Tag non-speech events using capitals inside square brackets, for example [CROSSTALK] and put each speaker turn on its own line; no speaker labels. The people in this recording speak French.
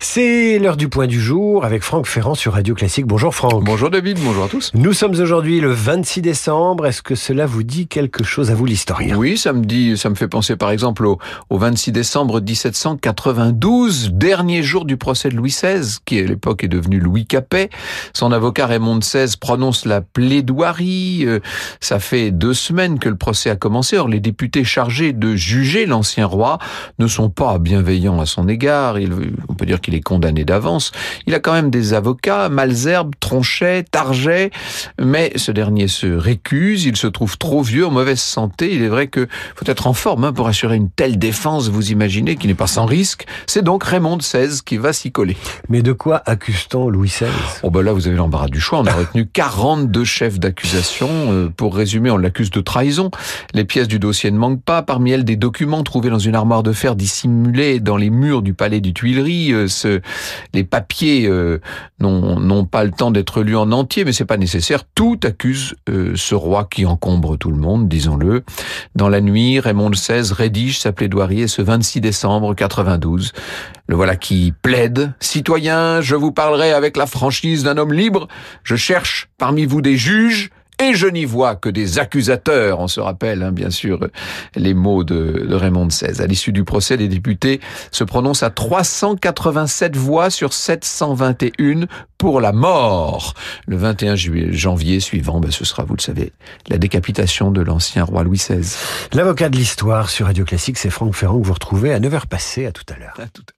C'est l'heure du point du jour avec Franck Ferrand sur Radio Classique. Bonjour Franck.
Bonjour David, bonjour à tous.
Nous sommes aujourd'hui le 26 décembre. Est-ce que cela vous dit quelque chose à vous l'historien?
Oui, ça me dit, ça me fait penser par exemple au, au 26 décembre 1792, dernier jour du procès de Louis XVI, qui à l'époque est devenu Louis Capet. Son avocat Raymond XVI prononce la plaidoirie. Euh, Ça fait deux semaines que le procès a commencé. Or, les députés chargés de juger l'ancien roi ne sont pas bienveillants à son égard. Il, on peut dire qu'il est condamné d'avance. Il a quand même des avocats, Malzerbe, Tronchet, Target, mais ce dernier se récuse. Il se trouve trop vieux, en mauvaise santé. Il est vrai que faut être en forme hein, pour assurer une telle défense. Vous imaginez qui n'est pas sans risque. C'est donc Raymond XVI qui va s'y coller.
Mais de quoi accuse-t-on Louis XVI
Oh bah là, vous avez l'embarras du choix. On a retenu [LAUGHS] 42 chefs d'accusation. Euh, pour résumer, on l'accuse de trahison. Les pièces du dossier ne manquent pas. Parmi elles, des documents trouvés dans une armoire de fer dissimulée dans les murs du palais du Tuileries. Euh, ce- les papiers euh, n'ont n'ont pas le temps d'être lus en entier, mais c'est pas nécessaire. Tout accuse euh, ce roi qui encombre tout le monde, disons-le. Dans la nuit, Raymond XVI rédige sa plaidoirie ce 26 décembre 92. Le voilà qui plaide. Citoyens, je vous parlerai avec la franchise d'un homme libre. Je cherche parmi vous des juges. Et je n'y vois que des accusateurs. On se rappelle, hein, bien sûr, les mots de, de Raymond XVI. À l'issue du procès, les députés se prononcent à 387 voix sur 721 pour la mort. Le 21 juillet, janvier suivant, ben, ce sera, vous le savez, la décapitation de l'ancien roi Louis XVI.
L'avocat de l'histoire sur Radio Classique, c'est Franck Ferrand que vous retrouvez à 9h passées. À tout à l'heure.
À tout à l'heure.